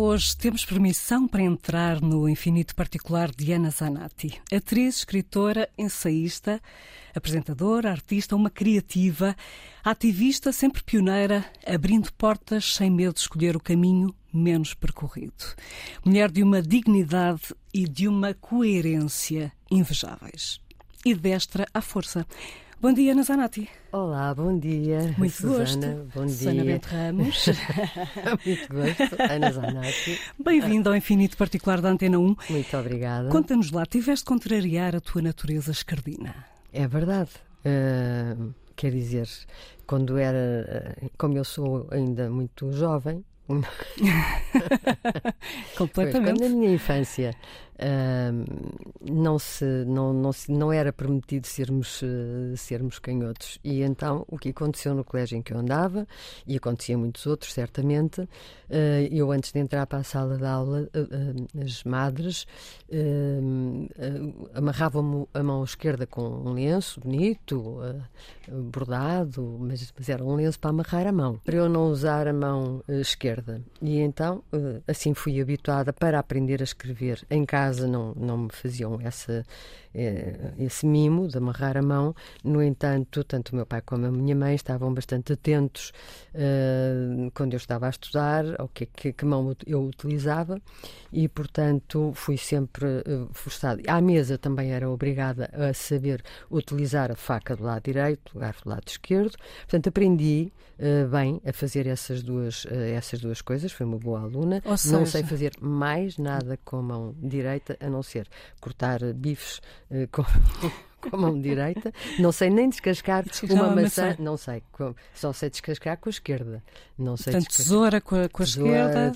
Hoje temos permissão para entrar no infinito particular de Ana Zanatti, atriz, escritora, ensaísta, apresentadora, artista, uma criativa, ativista, sempre pioneira, abrindo portas sem medo de escolher o caminho menos percorrido. Mulher de uma dignidade e de uma coerência invejáveis. E destra à força. Bom dia, Ana Zanatti. Olá, bom dia. Muito Susana, gosto. Bom Susana dia. Bento Ramos. Muito gosto. Ana Zanatti. Bem-vindo ao Infinito Particular da Antena 1. Muito obrigada. Conta-nos lá, tiveste de contrariar a tua natureza escardina. É verdade. Uh, quer dizer, quando era. uh, Como eu sou ainda muito jovem. Completamente. Pois, quando na minha infância não, se, não, não, se, não era permitido sermos, uh, sermos canhotos. E então o que aconteceu no colégio em que eu andava, e acontecia muitos outros, certamente, uh, eu antes de entrar para a sala de aula, as madres amarravam-me a mão esquerda com um lenço bonito, bordado, mas, mas era um lenço para amarrar a mão, para eu não usar a mão esquerda. E então assim fui habituada para aprender a escrever em casa não, não me faziam essa, esse mimo de amarrar a mão. No entanto, tanto o meu pai como a minha mãe estavam bastante atentos uh, quando eu estava a estudar, ao que, que, que mão eu utilizava, e portanto fui sempre uh, forçada. À mesa também era obrigada a saber utilizar a faca do lado direito, o garfo do lado esquerdo. Portanto, aprendi uh, bem a fazer essas duas, essas duas coisas. Fui uma boa aluna. Seja... Não sei fazer mais nada com a mão direita a não ser cortar bifes com, com a mão direita. Não sei nem descascar uma maçã. Não sei. Só sei descascar com a esquerda. Não sei Portanto, tesoura com a, com a esquerda,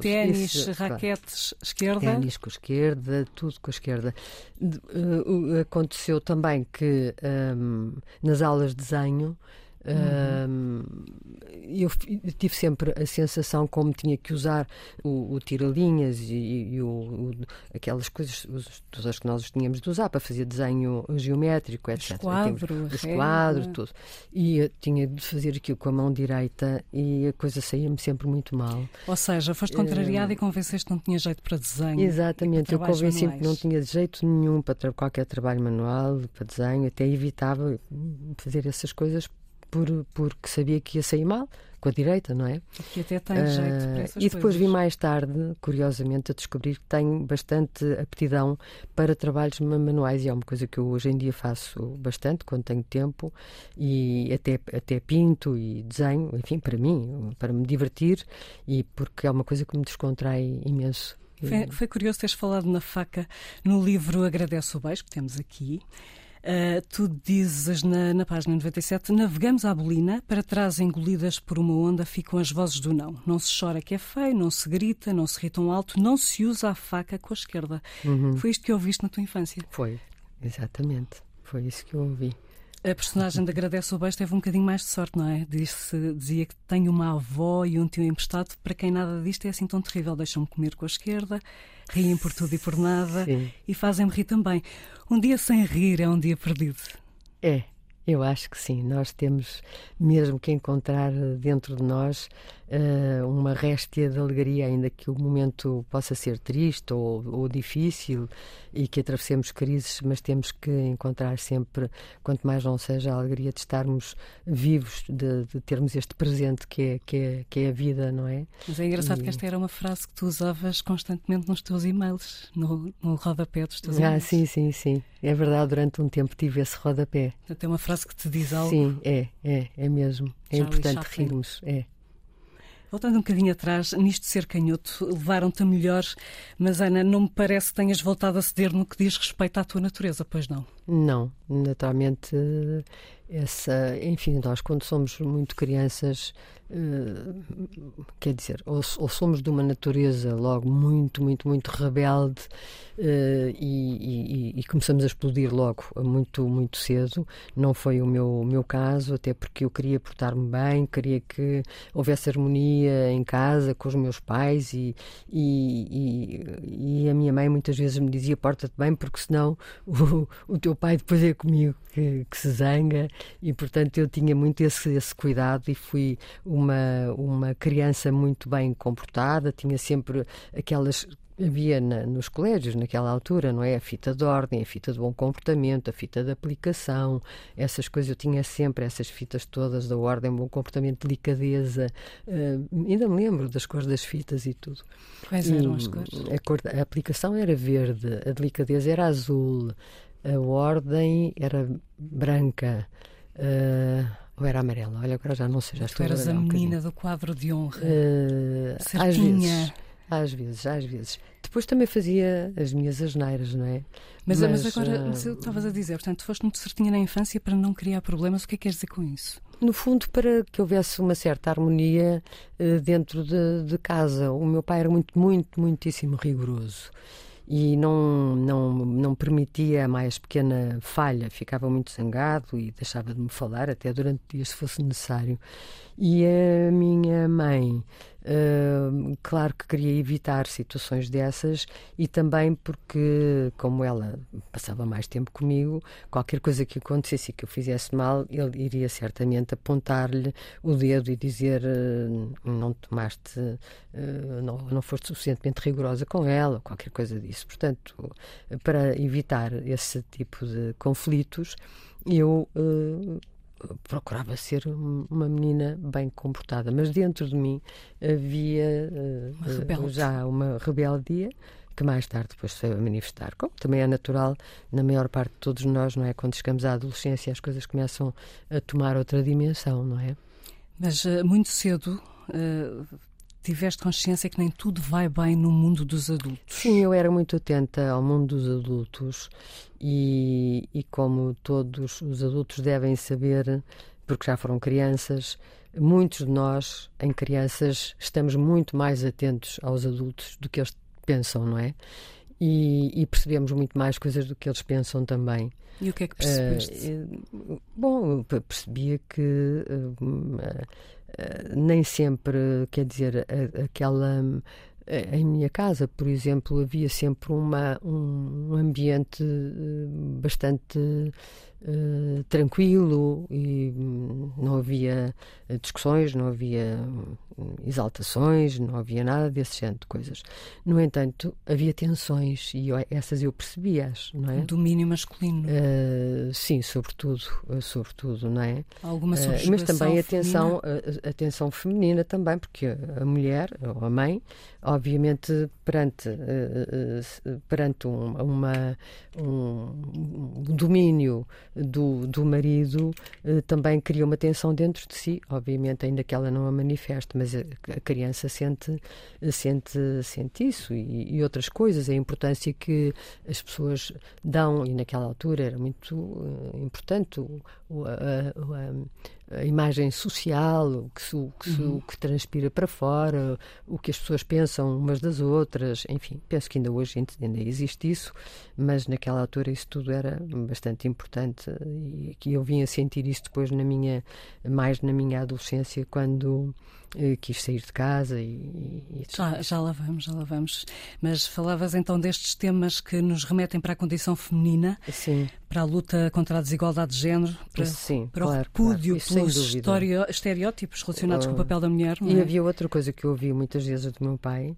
ténis, raquetes, esquerda. Ténis com a esquerda, tudo com a esquerda. Uh, aconteceu também que um, nas aulas de desenho Uhum. eu tive sempre a sensação como tinha que usar o, o tira-linhas e, e o, o, aquelas coisas todas que nós tínhamos de usar para fazer desenho geométrico, etc. Esquadro, os quadros, tudo. E eu tinha de fazer aquilo com a mão direita e a coisa saía-me sempre muito mal. Ou seja, foste contrariada uh, e convenceste que não tinha jeito para desenho. Exatamente, eu convenci-me que não tinha jeito nenhum para qualquer trabalho manual, para desenho, até evitava fazer essas coisas por, porque sabia que ia sair mal com a direita, não é? Que até tem uh, jeito para essas E depois coisas. vi mais tarde, curiosamente, a descobrir que tenho bastante aptidão para trabalhos manuais e é uma coisa que eu hoje em dia faço bastante quando tenho tempo e até, até pinto e desenho, enfim, para mim, para me divertir e porque é uma coisa que me descontrai imenso. Foi, foi curioso teres falado na faca no livro Agradeço o Beijo, que temos aqui. Uh, tu dizes na, na página 97: Navegamos à bolina, para trás engolidas por uma onda ficam as vozes do não. Não se chora que é feio, não se grita, não se ri tão alto, não se usa a faca com a esquerda. Uhum. Foi isto que ouviste na tua infância? Foi, exatamente. Foi isso que eu ouvi. A personagem de Agradece o Beijo teve um bocadinho mais de sorte, não é? Diz dizia que tem uma avó e um tio emprestado. Para quem nada disto é assim tão terrível, deixam-me comer com a esquerda, riem por tudo e por nada Sim. e fazem-me rir também. Um dia sem rir é um dia perdido. É, eu acho que sim. Nós temos mesmo que encontrar dentro de nós uh, uma réstia de alegria, ainda que o momento possa ser triste ou, ou, difícil e que atravessemos crises, mas temos que encontrar sempre, quanto mais não seja, a alegria de estarmos vivos, de, de termos este presente que é, que, é, que é a vida, não é? Mas é engraçado E- que esta era uma frase que tu usavas constantemente nos teus e-mails, no, no rodapé dos teus Ah, e-mails. sim, sim, sim. É verdade, durante um tempo tive esse rodapé. Portanto, é uma frase que te diz algo. Sim, é, é, é mesmo. É Charlie importante Chaplin. rirmos. É. Voltando um bocadinho atrás, nisto de ser canhoto, levaram-te melhor, mas Ana, não me parece que tenhas voltado a ceder no que diz respeito à tua natureza, pois não? Não, naturalmente, essa, enfim, nós quando somos muito crianças, eh, quer dizer, ou, ou somos de uma natureza logo muito, muito, muito rebelde eh, e, e- e começamos a explodir logo muito, muito cedo. Não foi o meu, o meu caso, até porque eu queria portar-me bem, queria que houvesse harmonia em casa com os meus pais e, e, e- e a minha mãe muitas vezes me dizia porta-te bem porque senão o, o teu pai depois é comigo que, que, se zanga e, portanto, eu tinha muito esse, esse cuidado e fui uma, uma criança muito bem comportada, tinha sempre aquelas havia na, nos colégios naquela altura, não é? A fita de ordem, a fita de bom comportamento, a fita de aplicação, essas coisas. Eu tinha sempre essas fitas todas da ordem, bom comportamento, delicadeza. Uh, ainda me lembro das cores das fitas e tudo. Quais eram as cores? A, cor, a aplicação era verde, a delicadeza era azul, a ordem era branca. Uh, ou era amarela? Olha, agora já não sei, já estou tu eras a, a menina um do quadro de honra. Uh, às vezes. Às vezes, às vezes. Depois também fazia as minhas asneiras, não é? Mas, mas, mas agora, uh, mas estavas a dizer, portanto, foste muito certinha na infância para não criar problemas. O que é que queres dizer com isso? No fundo, para que houvesse uma certa harmonia uh, dentro de, de, casa. O meu pai era muito, muito, muitíssimo rigoroso e não, não, não permitia a mais pequena falha. Ficava muito zangado e deixava de me falar até durante dias se fosse necessário. E a minha mãe Uh, claro que queria evitar situações dessas e também porque, como ela passava mais tempo comigo, qualquer coisa que acontecesse e que eu fizesse mal, ele iria certamente apontar-lhe o dedo e dizer uh, não tomaste, uh, não, não foste suficientemente rigorosa com ela, qualquer coisa disso. Portanto, para evitar esse tipo de conflitos, eu procurava ser uma menina bem comportada, mas dentro de mim havia uh, já uma rebeldia que mais tarde depois se a manifestar, como também é natural na maior parte de todos nós, não é? Quando chegamos à adolescência as coisas começam a tomar outra dimensão, não é? Mas uh, muito cedo tiveste consciência que nem tudo vai bem no mundo dos adultos. Sim, eu era muito atenta ao mundo dos adultos e, e como todos os adultos devem saber, porque já foram crianças, muitos de nós, em crianças, estamos muito mais atentos aos adultos do que eles pensam, não é? E, e percebemos muito mais coisas do que eles pensam também. E o que é que percebeste? Uh, bom, percebia que uh, nem sempre, quer dizer, aquela. Em minha casa, por exemplo, havia sempre uma, um ambiente eh, bastante uh, tranquilo e hum, não havia discussões, não havia exaltações, não havia nada desse género de coisas. No entanto, havia tensões e eu, essas eu percebia-as, não é? Domínio masculino. Uh, sim, sobretudo, sobretudo, não é? Alguma uh, Mas também a tensão, a, a tensão feminina também, porque a mulher, ou a mãe, obviamente perante, uh, perante um, uma, um, um domínio do, do marido, também cria uma tensão dentro de si, obviamente ainda que ela não a manifeste, mas a, criança sente, sente, sente isso e, e, outras coisas, a importância que as pessoas dão, e naquela altura era muito uh, importante a, a, a, imagem social, o que, o, que, uhum. o que transpira para fora, o que as pessoas pensam umas das outras, enfim, penso que ainda hoje ainda existe isso, mas naquela altura isso tudo era bastante importante e que eu vim a sentir isso depois na minha, mais na minha adolescência, quando eh, quis sair de casa e, e já, já lá vamos, já lá vamos. Mas falavas então destes temas que nos remetem para a condição feminina, Sim. Para a luta contra a desigualdade de género, para, Sim, para claro, o repúdio claro. pelos estereótipos relacionados uh, com o papel da mulher. e é? havia outra coisa que eu ouvi muitas vezes do meu pai,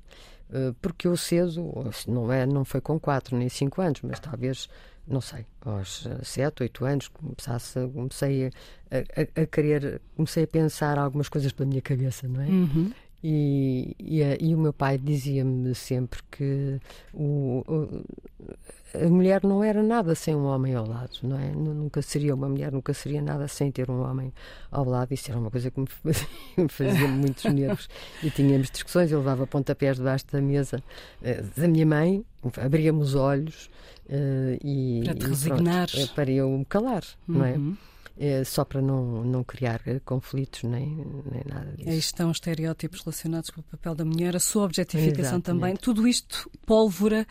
uh, porque eu cedo, não, é, não foi com 4 nem 5 anos, mas talvez não sei, aos 7, 8 anos, começasse, comecei a, a, a, querer, comecei a pensar algumas coisas pela minha cabeça, não é? Uhum. E, e, e, o meu pai dizia-me sempre que o, o, a mulher não era nada sem um homem ao lado, não é? Nunca seria uma mulher, nunca seria nada sem ter um homem ao lado. Isso era uma coisa que me fazia, me fazia muitos nervos. E tínhamos discussões, eu levava pontapés debaixo da mesa eh, da minha mãe, abríamos os olhos Uh, e, para te resignar. Pronto, para eu me calar, uhum. não é? É? Só para não, não criar conflitos nem, nem nada disso. Aí estão os estereótipos relacionados com o papel da mulher, a sua objetificação Exatamente. também. Tudo isto, pólvora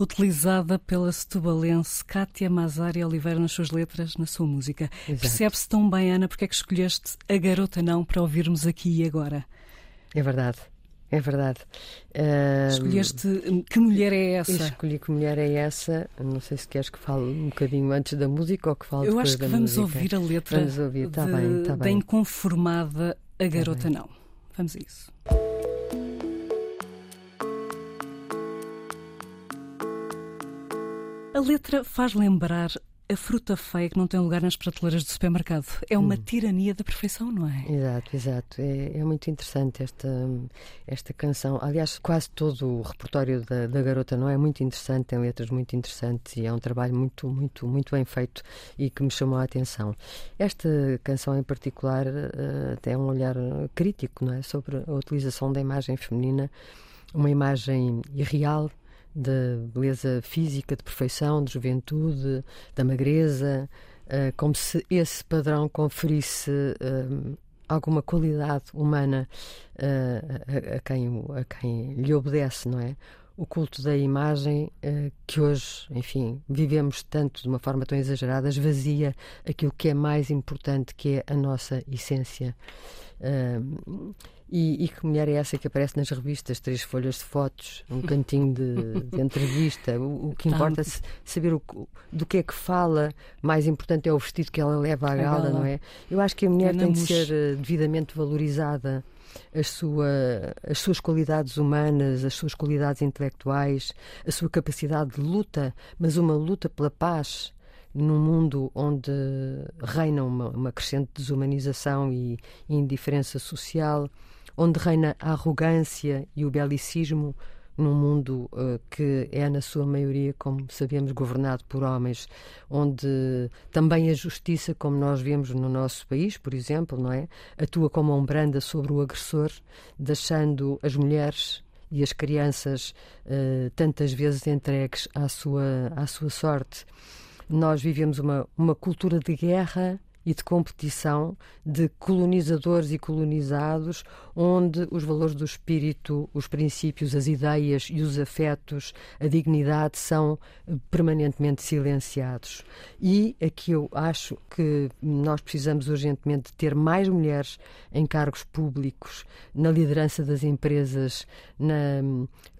utilizada pela setubalense Cátia Mazari Oliveira nas suas letras, na sua música. Percebe-se tão bem, Ana, porque é que escolheste A Garota Não para ouvirmos aqui e agora? É verdade. É verdade. Uh, Escolheste Que Mulher é Essa? Escolhi Que Mulher é Essa. Não sei se queres que fale um bocadinho antes da música ou que fale Eu depois acho que da vamos música. ouvir a letra vamos ouvir. Tá de, bem, tá da bem. Inconformada A Garota Não. Vamos a isso. A letra faz lembrar a fruta feia que não tem lugar nas prateleiras do supermercado. É uma hum. tirania da perfeição, não é? Exato, exato. É, é, muito interessante esta, esta canção. Aliás, quase todo o repertório da, da, garota não é muito interessante, tem letras muito interessantes e é um trabalho muito, muito, muito bem feito e que me chamou a atenção. Esta canção em particular uh, tem um olhar crítico não é? sobre a utilização da imagem feminina, uma imagem irreal da beleza física, de perfeição, de juventude, da magreza, uh, como se esse padrão conferisse uh, alguma qualidade humana a, a, quem, a quem lhe obedece, não é? O culto da imagem que hoje, enfim, vivemos tanto de uma forma tão exagerada, esvazia aquilo que é mais importante, que é a nossa essência. E, e, que mulher é essa que aparece nas revistas? Três folhas de fotos, um cantinho de, de entrevista. O, o, que importa é saber o, do que é que fala. Mais importante é o vestido que ela leva à gala, não é? Eu acho que a mulher tem de ser eh, devidamente valorizada. As, sua, as suas qualidades humanas, as suas qualidades intelectuais, a sua capacidade de luta, mas uma luta pela paz, num mundo onde reina uma, uma crescente desumanização e indiferença social onde reina a arrogância e o belicismo num mundo uh, que é, na sua maioria, como sabemos, governado por homens, onde também a justiça, como nós vemos no nosso país, por exemplo, não é? atua como um branda sobre o agressor, deixando as mulheres e as crianças uh, tantas vezes entregues à sua, à sua sorte. Nós vivemos uma, uma cultura de guerra e de competição de colonizadores e colonizados, onde os valores do espírito, os princípios, as ideias e os afetos, a dignidade são eh, permanentemente silenciados. E aqui eu acho que nós precisamos urgentemente ter mais mulheres em cargos públicos, na liderança das empresas, na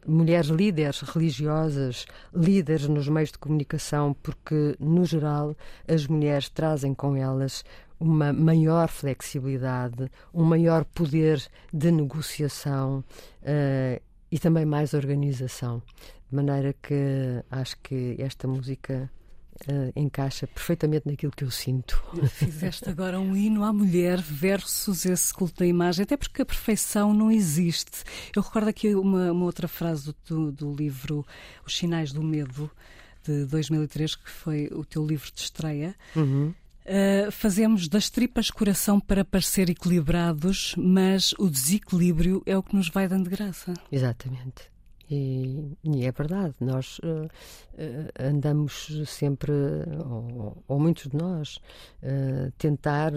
mulheres líderes religiosas, líderes nos meios de comunicação, porque, no geral, as mulheres trazem com elas uma maior flexibilidade, um maior poder de negociação uh, e também mais organização. De maneira que acho que esta música uh, encaixa perfeitamente naquilo que eu sinto. Fizeste agora um hino à mulher versus esse culto da imagem, até porque a perfeição não existe. Eu recordo aqui uma, uma outra frase do, do livro Os Sinais do Medo, de 2003, que foi o teu livro de estreia. Uhum. Uh, fazemos das tripas coração para parecer equilibrados, mas o desequilíbrio é o que nos vai dando graça. Exatamente. E, e, é verdade, nós uh, uh, andamos sempre, ou, ou, muitos de nós, uh, tentar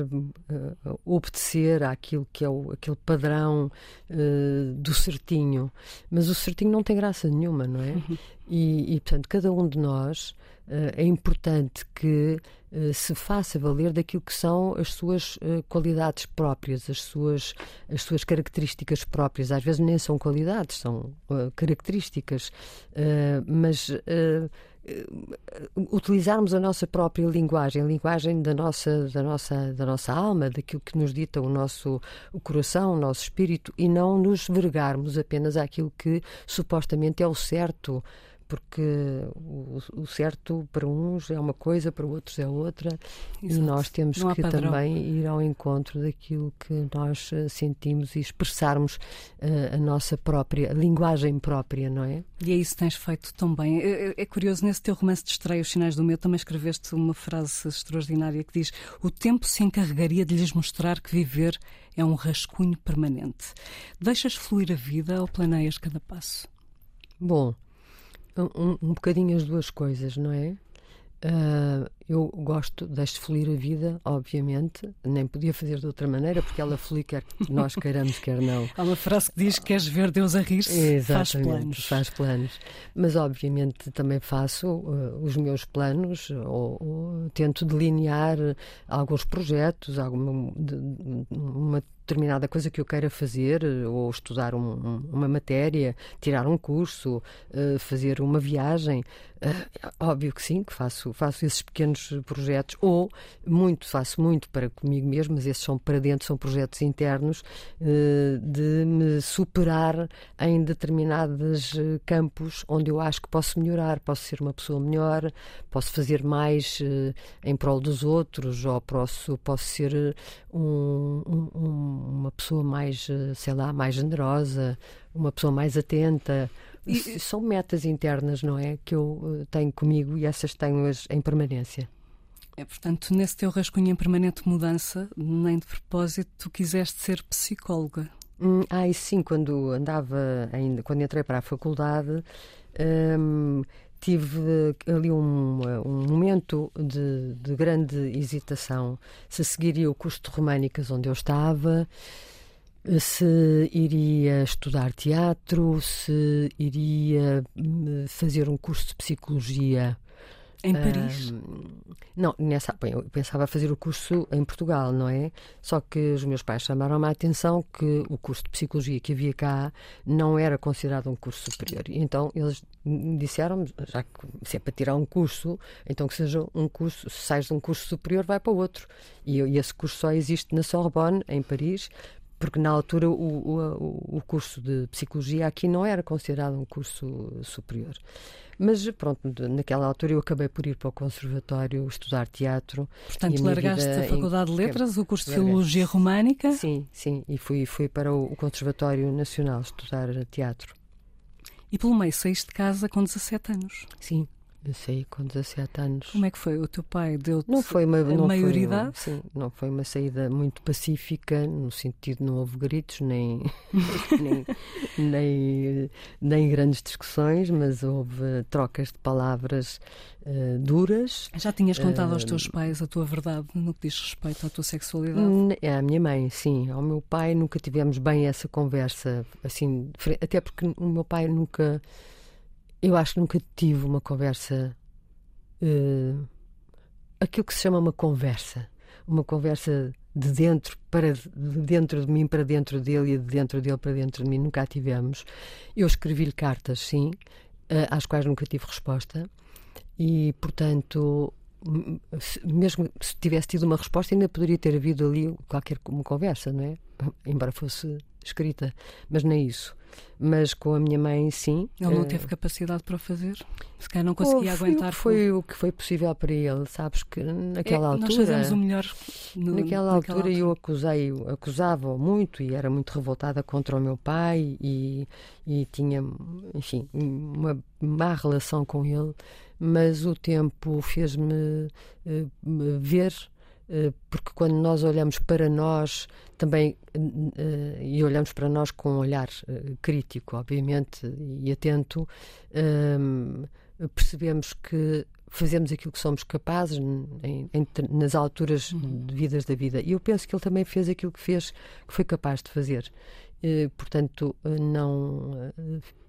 obedecer àquilo que é o, aquele padrão do certinho, mas o certinho não tem graça nenhuma, não é? Uhum. E, e, portanto, cada um de nós é importante que se faça valer daquilo que são as suas qualidades próprias, as suas, as suas características próprias. Às vezes nem são qualidades, são características, mas utilizarmos a nossa própria linguagem, a linguagem da nossa, da nossa, da nossa alma, daquilo que nos dita o nosso o coração, o nosso espírito, e não nos vergarmos apenas àquilo que supostamente é o certo porque o, o, certo para uns é uma coisa, para outros é outra, Exato. e nós temos que também ir ao encontro daquilo que nós eh, sentimos e expressarmos uh, a nossa própria a linguagem própria, não é? E é isso que tens feito tão bem. É, é, é curioso, nesse teu romance de estreia, Os Sinais do Meu, também escreveste uma frase extraordinária que diz: O tempo se encarregaria de lhes mostrar que viver é um rascunho permanente. Deixas fluir a vida ou planeias cada passo? Bom, um, um bocadinho as duas coisas, não é? Uh, eu gosto, deixo fluir a vida, obviamente, nem podia fazer de outra maneira, porque ela flui quer nós queiramos, quer não. Há uma frase que diz: Queres ver Deus a rir-se? Faz planos. Faz planos. Mas, obviamente, também faço uh, os meus planos, ou, ou, tento delinear alguns projetos, alguma, de, uma determinada coisa que eu queira fazer, ou estudar um, uma matéria, tirar um curso, uh, fazer uma viagem. Uh, óbvio que sim, que faço, faço esses pequenos projetos, ou muito, faço muito para comigo mesmo, mas esses são para dentro, são projetos internos uh, de me superar em determinados campos onde eu acho que posso melhorar, posso ser uma pessoa melhor, posso fazer mais em prol dos outros, ou posso, posso ser um, um uma pessoa mais, eh, sei lá, mais generosa, uma pessoa mais atenta. E, são metas internas, não é? Que eu eh, tenho comigo e essas tenho-as em permanência. É, portanto, nesse teu rascunho em permanente mudança, nem de propósito, tu quiseste ser psicóloga. Hum, ah, e sim, quando andava ainda, quando entrei para a faculdade, hum, tive ali um, um momento de, de, grande hesitação se seguiria o curso de Românicas onde eu estava, se iria estudar teatro, se iria hum, fazer um curso de psicologia em Paris? não, nessa, bem, eu pensava fazer o curso em Portugal, não é? Só que os meus pais chamaram-me a atenção que o curso de psicologia que havia cá não era considerado um curso superior. Então eles disseram-me, já que se é para tirar um curso, então que seja um curso, se sais de um curso superior, vai para outro. E, e esse curso só existe na Sorbonne, em Paris, porque na altura o, o, o curso de psicologia aqui não era considerado um curso superior. Mas pronto, naquela altura eu acabei por ir para o conservatório estudar teatro. Portanto, largaste a Faculdade em... de Letras, o curso de Filologia Românica? Sim, sim, e fui, fui para o Conservatório Nacional estudar teatro. E pelo meio saíste de casa com 17 anos? Sim, saí com 17 anos. Como é que foi? O teu pai deu-te não foi uma, não maioridade? Foi, sim, não foi uma saída muito pacífica, no sentido de não houve gritos, nem, nem, nem, nem, grandes discussões, mas houve trocas de palavras uh, duras. Já tinhas contado uh, aos teus pais a tua verdade no que diz respeito à tua sexualidade? À minha mãe, sim. Ao meu pai nunca tivemos bem essa conversa, assim, até porque o meu pai nunca eu acho que nunca tive uma conversa. Uh, aquilo que se chama uma conversa. Uma conversa de dentro para de dentro de mim para dentro dele e de dentro dele para dentro de mim. Nunca a tivemos. Eu escrevi-lhe cartas, sim, uh, às quais nunca tive resposta. E, portanto, mesmo se tivesse tido uma resposta, ainda poderia ter havido ali qualquer uma conversa, não é? Embora fosse escrita, mas nem isso. Mas com a minha mãe, sim. Ele não uh, teve capacidade para o fazer? Se calhar não conseguia aguentar. Foi o que foi possível para ele, sabes que naquela é, altura. Nós fazemos o melhor. No, naquela, naquela altura, altura, eu acusei, acusava-o muito e era muito revoltada contra o meu pai e, e tinha, enfim, uma má relação com ele, mas o tempo fez-me uh, ver eh, porque quando nós olhamos para nós também eh, e olhamos para nós com um olhar eh, crítico, obviamente, e atento, percebemos que fazemos aquilo que somos capazes em, em, nas alturas uhum. devidas da vida. E eu penso que ele também fez aquilo que fez, que foi capaz de fazer. portanto, não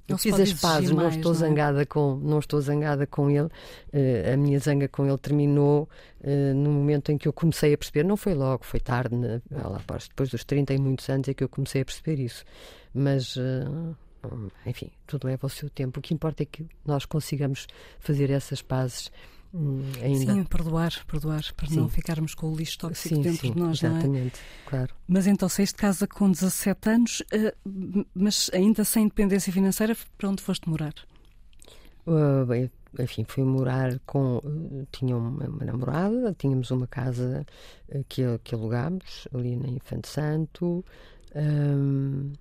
eu fiz as pazes, não estou não é? zangada com, não estou zangada com ele. Uh, a minha zanga com ele terminou uh, no momento em que eu comecei a perceber. Não foi logo, foi tarde, né? lá, depois dos 30 e muitos anos é que eu comecei a perceber isso. Mas uh, enfim, tudo leva o seu tempo. O que importa é que nós consigamos fazer essas pazes ainda. Sim, perdoar, perdoar, para sim. não ficarmos com o lixo tóxico sim, dentro sim, de nós, exatamente, é? claro. Mas então saíste de casa com 17 anos, uh, mas ainda sem independência financeira, para onde foste morar? Uh, bem, enfim, fui morar com. Uh, tinha uma, uma, namorada, tínhamos uma casa que, que alugámos ali na Infante Santo. Um,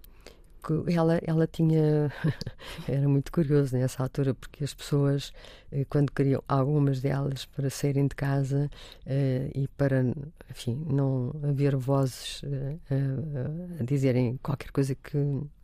ela, ela tinha. era muito curioso nessa altura, porque as pessoas, eh, quando queriam, algumas delas, para saírem de casa uh, e para, enfim, não haver vozes uh, uh, a dizerem qualquer coisa que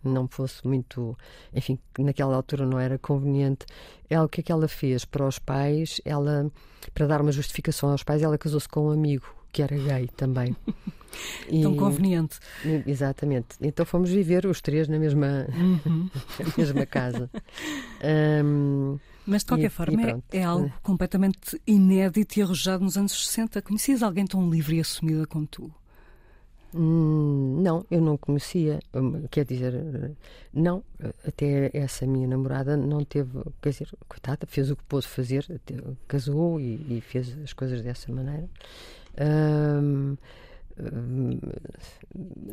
não fosse muito. Enfim, que naquela altura não era conveniente. Ela, o que é que ela fez para os pais? Ela, para dar uma justificação aos pais, ela casou-se com um amigo que era gay também. E, Tão conveniente. Exatamente. Então fomos viver os três na mesma, uhum. na mesma casa. Um, Mas de qualquer e, forma e é, é, algo completamente inédito e arrojado nos anos 60. Conhecias alguém tão livre e assumida como tu? Hum, não, eu não conhecia. Hum, quer dizer, não, até essa minha namorada não teve, quer dizer, coitada, fez o que pôde fazer, casou e, e fez as coisas dessa maneira.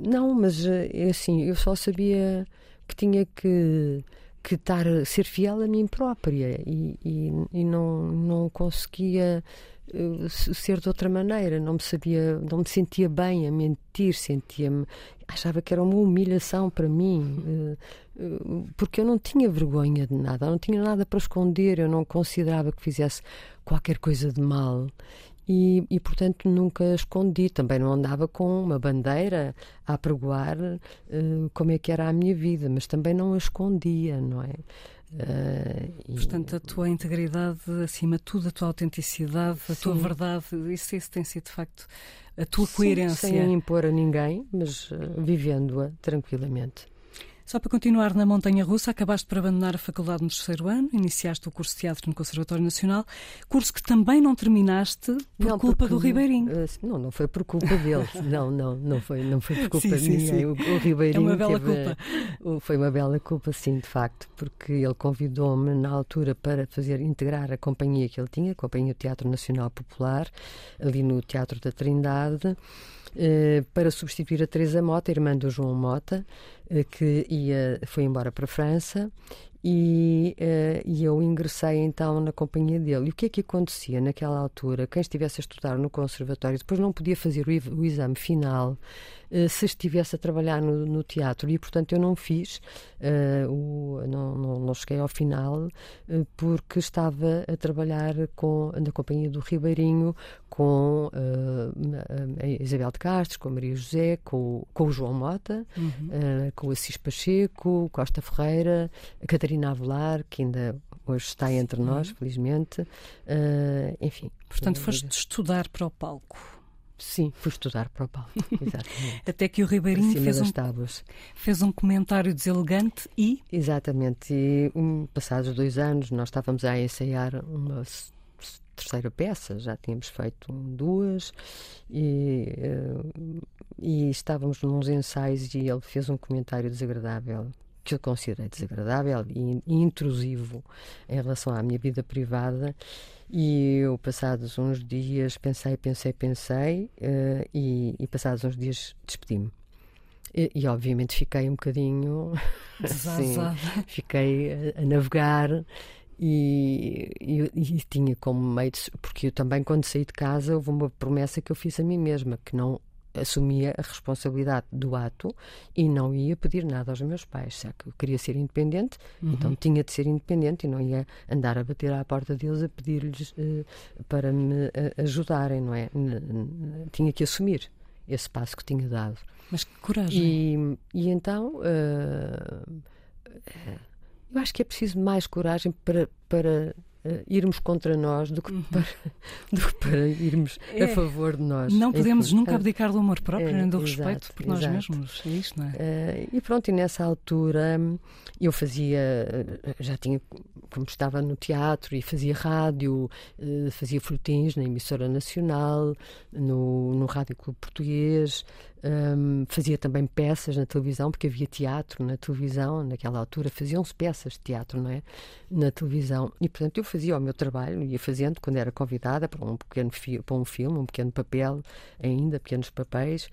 Não, mas é assim, eu só sabia que tinha que que estar ser fiel a mim própria e, e, e não, não conseguia uh, ser de outra maneira, não me sabia, não me sentia bem a mentir, sentia-me, achava que era uma humilhação para mim, uh, porque eu não tinha vergonha de nada, não tinha nada para esconder, eu não considerava que fizesse qualquer coisa de mal e, e, portanto nunca escondi. Também não andava com uma bandeira a apregoar uh, como é que era a minha vida, mas também não a escondia, não é? Uh, e... Portanto, a tua integridade, acima de tudo, a tua autenticidade, a Sim. tua verdade, isso, isso tem sido de facto a tua Sim, coerência. Sem impor a ninguém, mas uh, vivendo-a tranquilamente. Só para continuar na Montanha Russa, acabaste por abandonar a faculdade no terceiro ano, iniciaste o curso de teatro no Conservatório Nacional, curso que também não terminaste por não, culpa do Ribeirinho. Eh, não, não foi por culpa dele. não, não, não foi, não foi por culpa sim, minha. Sim. O, o, Ribeirinho é uma bela teve, culpa. foi uma bela culpa, sim, de facto, porque ele convidou-me na altura para fazer integrar a companhia que ele tinha, a Companhia do Teatro Nacional Popular, ali no Teatro da Trindade. Eh, para substituir a Teresa Mota, irmã do João Mota, eh, que ia, foi embora para a França e, uh, e, eu ingressei então na companhia dele. E o que é que acontecia naquela altura? Quem estivesse a estudar no conservatório depois não podia fazer o, exame final se estivesse a trabalhar no, no, teatro. E portanto eu não fiz, uh, o, não, não, não, cheguei ao final porque estava a trabalhar com, na companhia do Ribeirinho com a Isabel de Castro, com a Maria José, com, com o João Mota, uhum. com o Assis Pacheco, Costa Ferreira, a Catarina Avelar, que ainda hoje está entre nós, felizmente. Uh, enfim. Portanto, foste estudar para o palco. Sim, fui estudar para o palco, exatamente. Até que o Ribeirinho fez um, fez um comentário deselegante e... Exatamente, e um, passados dois anos nós estávamos a ensaiar uma terceira peça, já tínhamos feito duas e, uh, e estávamos nos ensaios e ele fez um comentário desagradável que eu considerei desagradável e, intrusivo em relação à minha vida privada. E eu, passados uns dias, pensei, pensei, pensei, uh, e, e, passados uns dias, despedi-me. E, e, obviamente fiquei um bocadinho. assim, fiquei a, a navegar. E, e, e, tinha como meio de, porque eu também quando saí de casa houve uma promessa que eu fiz a mim mesma que não assumia a responsabilidade do ato e não ia pedir nada aos meus pais. Já que eu queria ser independente, uhum. então tinha de ser independente e não ia andar a bater à porta deles a pedir-lhes uh, para me uh, ajudarem, não é? Tinha que assumir esse passo que tinha dado. Mas que coragem! E, e então. Uh, eu acho que é preciso mais coragem para, para uh, irmos contra nós do que, uhum. para, do que para irmos é, a favor de nós. Não podemos Enfim, nunca abdicar do amor próprio, é, nem do exato, respeito por nós mesmos. É isto, não é? Uh, e pronto, e nessa altura eu fazia, eh, já tinha, como estava no teatro e fazia rádio, uh, fazia flutins na emissora nacional, no, no Rádio Clube Português. Um, fazia também peças na televisão, porque havia teatro na televisão, naquela altura faziam-se peças de teatro, não é? Na televisão. E, portanto, eu fazia o meu trabalho, ia fazendo quando era convidada para um pequeno para um filme, um pequeno papel, ainda, pequenos papéis.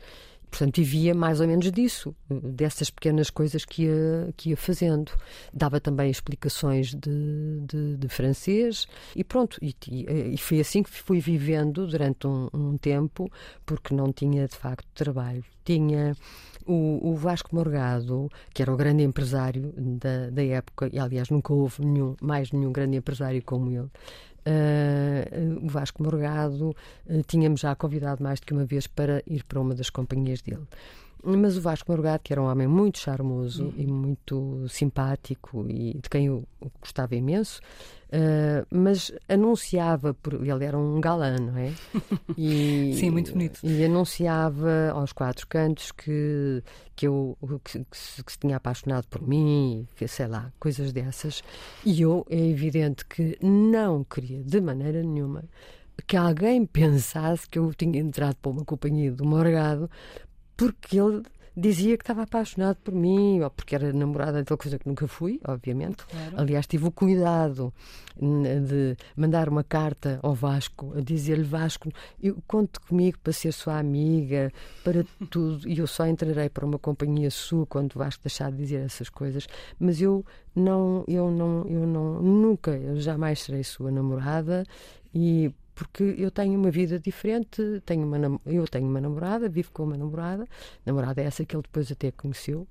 Portanto, vivia mais ou menos disso, dessas pequenas coisas que ia, que ia fazendo. Dava também explicações de, de, de francês e pronto. E, e, foi assim que fui vivendo durante um, um, tempo, porque não tinha de facto trabalho. Tinha o, o, Vasco Morgado, que era o grande empresário da, da época, e aliás nunca houve nenhum, mais nenhum grande empresário como ele. Uh, o Vasco Morgado uh, tínhamos já convidado mais do que uma vez para ir para uma das companhias dele. Mas o Vasco Morgado, que era um homem muito charmoso uhum. e muito simpático e de quem eu gostava imenso, uh, mas anunciava, por, ele era um galã, não é? E, Sim, muito bonito. E anunciava aos quatro cantos que, que eu que, que, se, que se tinha apaixonado por mim, que sei lá, coisas dessas. E eu, é evidente que não queria de maneira nenhuma que alguém pensasse que eu tinha entrado para uma companhia do Morgado porque ele dizia que estava apaixonado por mim, ou porque era namorada de coisa que nunca fui, obviamente. Claro. Aliás, tive o cuidado de mandar uma carta ao Vasco, a dizer-lhe: Vasco, eu conto comigo para ser sua amiga, para tudo, e eu só entrarei para uma companhia sua quando o Vasco deixar de dizer essas coisas. Mas eu não, eu não, eu não, nunca, eu jamais serei sua namorada e porque eu tenho uma vida diferente, tenho uma, eu tenho uma namorada, vivo com uma namorada, namorada é essa que ele depois até conheceu,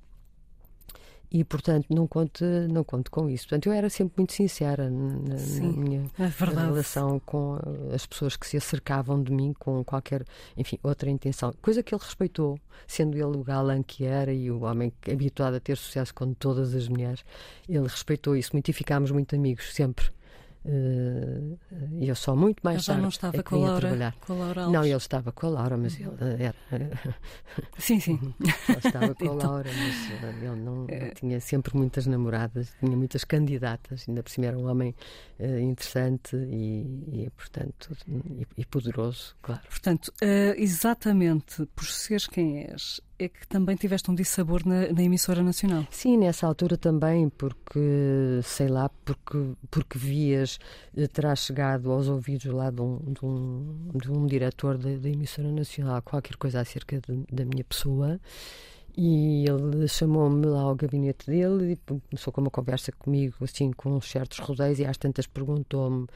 e portanto não conto, não conto com isso. Portanto, eu era sempre muito sincera na, Sim, na minha é relação com as pessoas que se acercavam de mim com qualquer, enfim, outra intenção. Coisa que ele respeitou, sendo ele o galã que era e o homem habituado a ter sucesso com todas as mulheres, ele respeitou isso muito e ficámos muito amigos, sempre. Uh, eu só muito mais já tarde não estava é com, a Laura, trabalhar. com a Laura Alves. Não, ele estava com a Laura, mas ele era. Sim, sim. Ele estava com a então... Laura, mas eh, ele não, é... tinha sempre muitas namoradas, tinha muitas candidatas, ainda por cima era um homem interessante e, e portanto, e, e, poderoso, claro. Portanto, exatamente por seres quem és, é que também tiveste um dissabor na, na, emissora nacional. Sim, nessa altura também, porque, sei lá, porque, porque vias, eh, terá chegado aos ouvidos lá de um, de um, de um diretor da, da emissora nacional qualquer coisa acerca de, da minha pessoa e ele chamou-me lá ao gabinete dele e começou com uma conversa comigo, assim, com certos rodeios, e às tantas perguntou-me.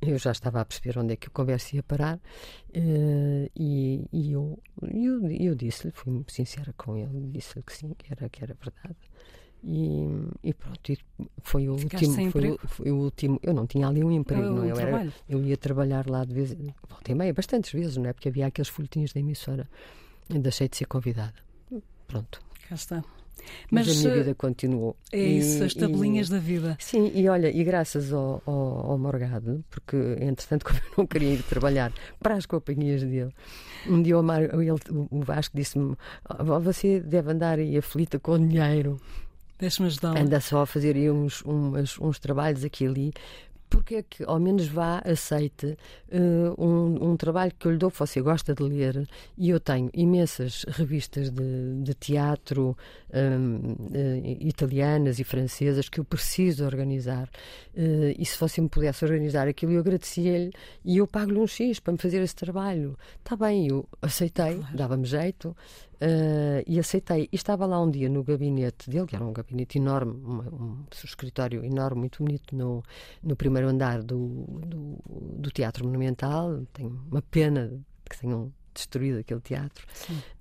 Eu já estava a perceber onde é que a conversa ia parar, uh, e, e, eu, eu, eu disse-lhe, fui sincera com ele, disse-lhe que sim, que era, que era verdade. E, e, pronto, e foi o último. Foi o, foi o, último. Eu não tinha ali um emprego, eu, não eu, era, eu ia trabalhar lá de vez, volta e meia, bastantes vezes, não é? Porque havia aqueles folhetins da emissora. Deixei de ser convidada. Pronto. Cá está. Mas, Mas, a minha vida continuou. É isso, as tabelinhas e, da vida. Sim, e olha, e graças ao, ao, ao, Morgado, porque entretanto, como eu não queria ir trabalhar para as companhias dele, um dia o, Mar, ele, o Vasco disse-me: Você deve andar aí aflita com dinheiro. Deixa-me ajudar. Anda só a fazer aí uns, uns, uns trabalhos aqui e ali porque é que ao menos vá, aceite uh, um, um, trabalho que eu lhe dou, você gosta de ler, e eu tenho imensas revistas de, de teatro um, uh, eh, italianas e francesas que eu preciso organizar. Uh, e se você me pudesse organizar aquilo, eu agradecia-lhe e eu pago-lhe um X para me fazer esse trabalho. Está bem, eu aceitei, claro. dava-me jeito. Uh, e aceitei. E estava lá um dia no gabinete dele, que era um gabinete enorme, um, escritório enorme, muito bonito, no, no primeiro andar do, do, do Teatro Monumental. Tenho uma pena que tenham destruído aquele teatro.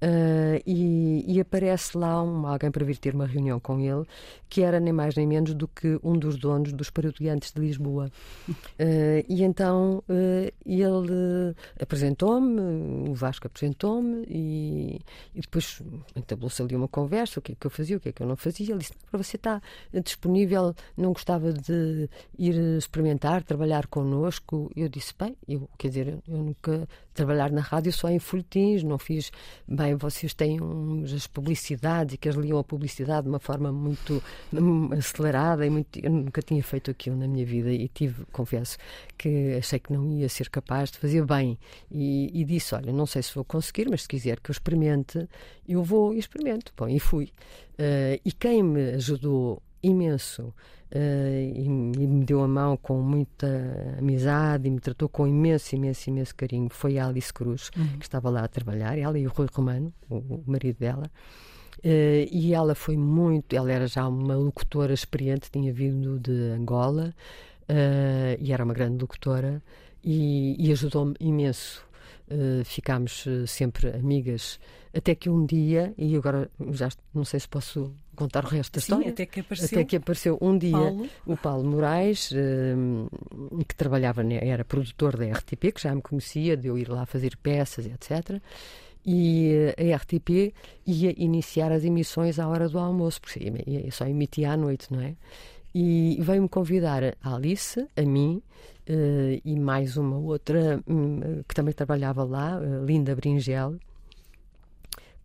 Uh, e, e, aparece lá um, alguém para vir ter uma reunião com ele, que era nem mais nem menos do que um dos donos dos Parodiantes de Lisboa. Uh, e então uh, ele apresentou-me, o Vasco apresentou-me, e, e depois entablou-se ali uma conversa: o que é que eu fazia, o que é que eu não fazia. Ele disse: para você está disponível, não gostava de ir experimentar, trabalhar connosco. Eu disse: bem, eu, quer dizer, eu, eu nunca trabalhar na rádio só em folhetins, não fiz. Bem, vocês têm uns, as publicidades e que eles liam a publicidade de uma forma muito hum, acelerada e muito. Eu nunca tinha feito aquilo na minha vida e tive, confesso, que achei que não ia ser capaz de fazer bem. E, e disse: Olha, não sei se vou conseguir, mas se quiser que eu experimente, eu vou e experimento. Bom, e fui. Uh, e quem me ajudou imenso Uh, e, e, me deu a mão com muita amizade e me tratou com imenso, imenso, imenso carinho. Foi a Alice Cruz, uhum. que estava lá a trabalhar, ela e o Rui Romano, o, o marido dela. Uh, e ela foi muito, ela era já uma locutora experiente, tinha vindo de Angola uh, e era uma grande locutora e, e ajudou-me imenso. Uh, ficámos sempre amigas até que um dia, e agora já não sei se posso contar o resto da Sim, história. Até que apareceu, até que apareceu um dia Paulo. o Paulo Moraes, um, que trabalhava, era produtor da RTP, que já me conhecia, de eu ir lá fazer peças, etc. E eh, a RTP ia iniciar as emissões à hora do almoço, porque só emitia à noite, não é? E veio-me convidar a Alice, a mim, uh, e mais uma outra um, que também trabalhava lá, uh, Linda Bringel,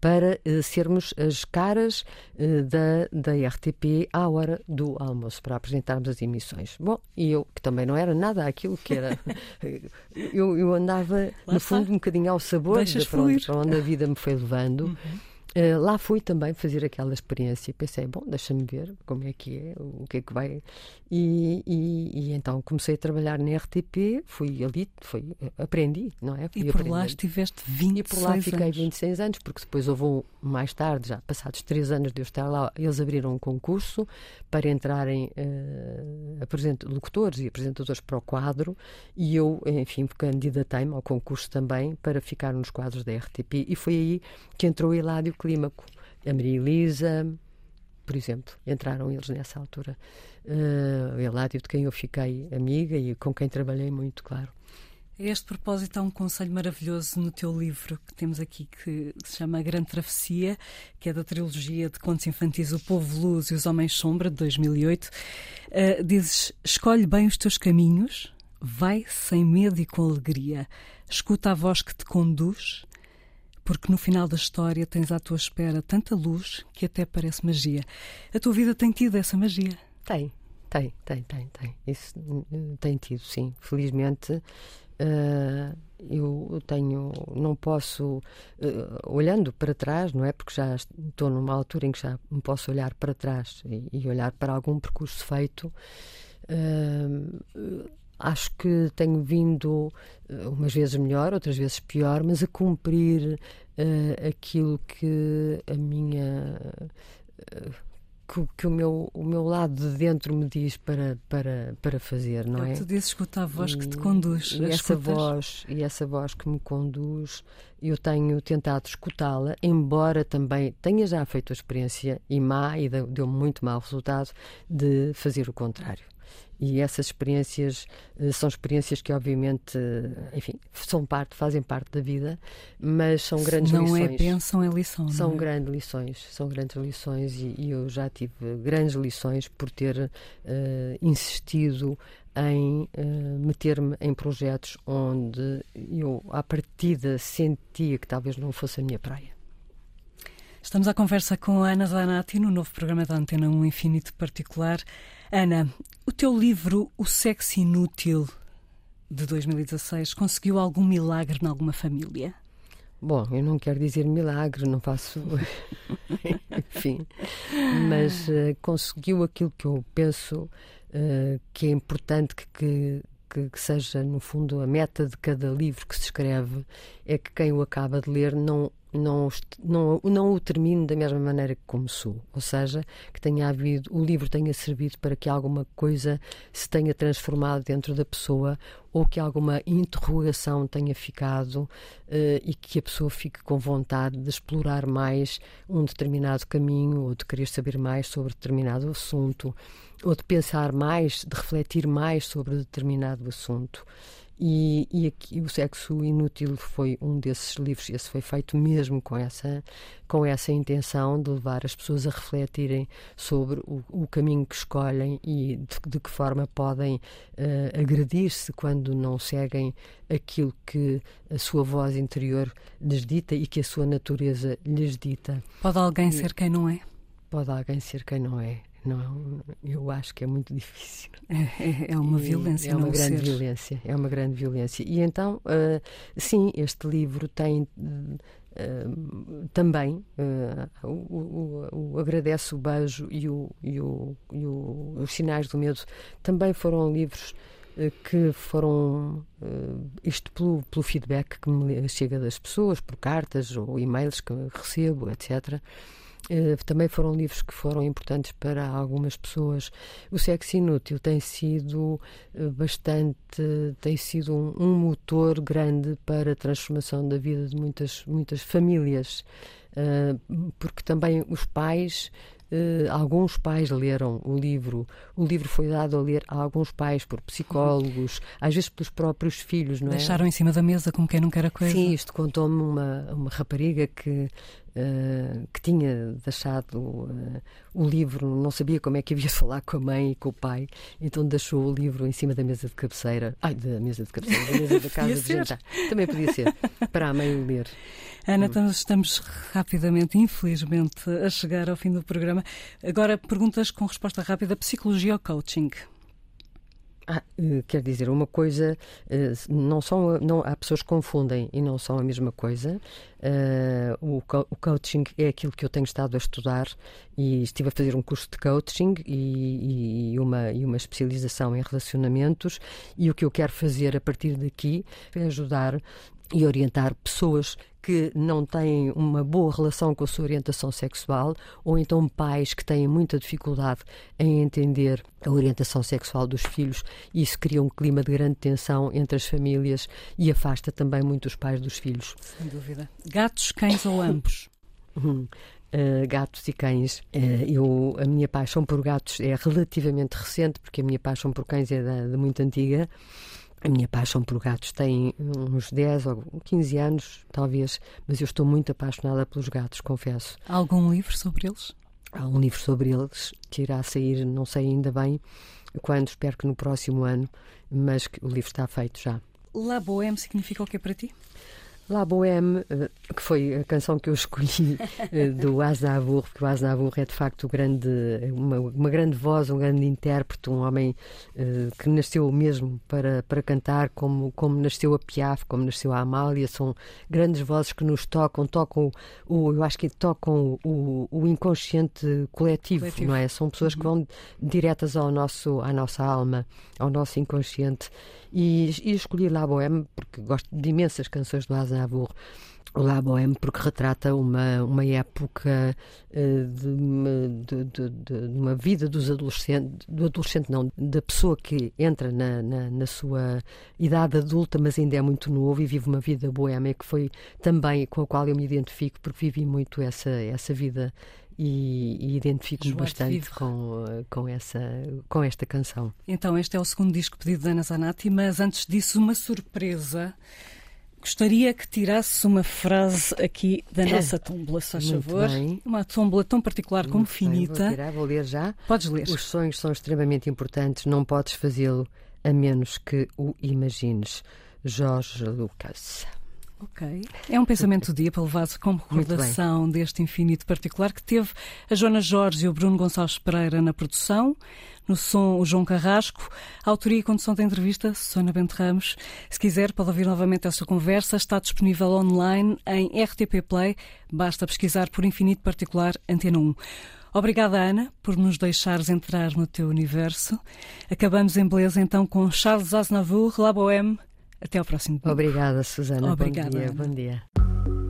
para uh, sermos as caras uh, da, da RTP à hora do almoço, para apresentarmos as emissões. Bom, e eu, que também não era nada aquilo que era. eu, eu andava, Lá no fundo, um bocadinho ao sabor de para onde, para onde, a vida me foi levando. Uhum. Uh, lá fui também fazer aquela experiência e pensei, bom, deixa-me ver como é que é, o que é que vai. E, e, e, então comecei a trabalhar na RTP, fui ali, fui, aprendi, não é? Fui e por lá estiveste 26 E por lá fiquei anos. 26 anos, porque depois houve um, mais tarde, já passados três anos de eu estar lá, eles abriram um concurso para entrarem uh, locutores e apresentadores para o quadro e eu, enfim, candidatei-me ao concurso também para ficar nos quadros da RTP e foi aí que entrou Hilário Clímaco, a Maria Elisa, por exemplo, entraram eles nessa altura. Uh, o Eládio, de quem eu fiquei amiga e com quem trabalhei muito, claro. Este propósito, há um conselho maravilhoso no teu livro que temos aqui que se chama A Grande Travessia, que é da trilogia de contos infantis O Povo Luz e os Homens Sombra, de 2008. Uh, dizes: escolhe bem os teus caminhos, vai sem medo e com alegria, escuta a voz que te conduz porque no final da história tens à tua espera tanta luz que até parece magia. A tua vida tem tido essa magia? Tem, tem, tem, tem, tem. Isso hum, tem tido, sim. Felizmente. Uh, eu tenho, não posso, uh, olhando para trás, não é? Porque já estou numa altura em que já me posso olhar para trás e, e olhar para algum percurso feito. Uh, acho que tenho vindo eh, umas vezes melhor, outras vezes pior, mas a cumprir uh, aquilo que a minha uh, que, que, o meu o meu lado de dentro me diz para para para fazer, não é? Tu dizes escuta a voz e, que te conduz. E essa voz e essa voz que me conduz, eu tenho tentado escutá-la, embora também tenha já feito a experiência e má e deu muito mau resultado de fazer o contrário. E essas experiências uh, são experiências que, obviamente, uh, enfim, são parte, fazem parte da vida, mas são grandes não lições. Não é bênção, é lição. São é? grandes lições, são grandes lições e, e, eu já tive grandes lições por ter uh, insistido em meter-me em projetos onde eu, à partida, sentia que talvez não fosse a minha praia. Estamos à conversa com a Ana Zanatti no novo programa da Antena 1 Infinito Particular. Ana, o teu livro O Sexo Inútil, de 2016, conseguiu algum milagre em alguma família? Bom, eu não quero dizer milagre, não faço. Enfim. Mas uh, conseguiu aquilo que eu penso uh, que é importante que, que, que, que, seja, no fundo, a meta de cada livro que se escreve é que quem o acaba de ler não, não, não, não o termine da mesma maneira que começou. Ou seja, que tenha havido, o livro tenha servido para que alguma coisa se tenha transformado dentro da pessoa ou que alguma interrogação tenha ficado uh, e que a pessoa fique com vontade de explorar mais um determinado caminho ou de querer saber mais sobre determinado assunto ou de pensar mais, de refletir mais sobre determinado assunto. E, e aqui o sexo inútil foi um desses livros. Esse foi feito mesmo com essa com essa intenção de levar as pessoas a refletirem sobre o, o caminho que escolhem e de, de que forma podem uh, agredir-se quando não seguem aquilo que a sua voz interior lhes dita e que a sua natureza lhes dita. Pode alguém ser quem não é? Pode alguém ser quem não é. Não, eu acho que é muito difícil. É, é uma violência, é uma grande ser. violência, é uma grande violência. E então, uh, sim, este livro tem uh, também uh, o, o, o, agradece o beijo e, o, e, o, e os sinais do medo também foram livros que foram isto pelo, pelo feedback que me chega das pessoas por cartas ou e-mails que recebo etc também foram livros que foram importantes para algumas pessoas. O Sexo Inútil tem sido uh, bastante, tem sido um, um, motor grande para a transformação da vida de muitas, muitas famílias, uh, porque também os pais Uh, alguns pais leram o livro. O livro foi dado a ler a alguns pais por psicólogos, às vezes pelos próprios filhos, não é? Deixaram em cima da mesa como quem não quer a coisa. Sim, isto contou-me uma, uma rapariga que Uh, que tinha deixado uh, o livro, não sabia como é que havia de falar com a mãe e com o pai, então deixou o livro em cima da mesa de cabeceira, ai, da mesa de cabeceira, da mesa da casa de jantar. Também podia ser, para a mãe ler. Ana, hum. estamos rapidamente, infelizmente, a chegar ao fim do programa. Agora, perguntas com resposta rápida: psicologia ou coaching? Ah, eh, quer dizer, uma coisa, eh, não são, não, há pessoas que confundem e não são a mesma coisa. Uh, o, o, coaching é aquilo que eu tenho estado a estudar e estive a fazer um curso de coaching e, e, uma, e uma especialização em relacionamentos. E o que eu quero fazer a partir daqui é ajudar e orientar pessoas que não têm uma boa relação com a sua orientação sexual ou então pais que têm muita dificuldade em entender a orientação sexual dos filhos e isso cria um clima de grande tensão entre as famílias e afasta também muito os pais dos filhos. Sem dúvida. Gatos, cães ou ambos? Uh, gatos e cães. Uh, eu, a minha paixão por gatos é relativamente recente, porque a minha paixão por cães é de muito antiga. A minha paixão por gatos tem uns 10 ou 15 anos, talvez, mas eu estou muito apaixonada pelos gatos, confesso. Há algum livro sobre eles? Há um livro sobre eles que irá sair, não sei ainda bem quando, espero que no próximo ano, mas o livro está feito já. La Bohème significa o que para ti? La Bohème, eh, que foi a canção que eu escolhi eh, do Aznavour, porque o Aznavour é de facto grande, uma, uma, grande voz, um grande intérprete, um homem uh, que nasceu mesmo para, para cantar, como, como nasceu a Piaf, como nasceu a Amália, são grandes vozes que nos tocam, tocam o, eu acho que tocam o, o inconsciente coletivo, coletivo, não é? São pessoas uhum. que vão diretas ao nosso, à nossa alma, ao nosso inconsciente. E, e escolhi La Bohème porque gosto de imensas canções do Aznavour. La Bohème porque retrata uma, uma época uh, de, de, de, de, uma vida dos adolescentes, do adolescente não, da pessoa que entra na, na, na, sua idade adulta, mas ainda é muito novo e vive uma vida boêmia que foi também com a qual eu me identifico, porque vivi muito essa, essa vida e, e identifico-me bastante com, com, essa, com esta canção. Então, este é o segundo disco pedido de Ana Zanatti, mas antes disso, uma surpresa. Gostaria que tirasse uma frase aqui da nossa tómbola, se faz favor. Bem. Uma tómbola tão particular Muito como finita. Bem, vou, tirar, vou ler já. Podes ler. Os sonhos são extremamente importantes, não podes fazê-lo a menos que o imagines. Jorge Lucas. Ok. É um pensamento do dia para levar-se como recordação deste infinito particular que teve a Joana Jorge e o Bruno Gonçalves Pereira na produção, no som o João Carrasco, a autoria e condução da entrevista Sônia Bento Ramos. Se quiser, pode ouvir novamente esta conversa, está disponível online em RTP Play, basta pesquisar por Infinito Particular Antena 1. Obrigada, Ana, por nos deixares entrar no teu universo. Acabamos em beleza então com Charles Aznavour, La Bohème, até ao próximo Obrigada, Susana. Obrigada. Bom dia. Bom dia.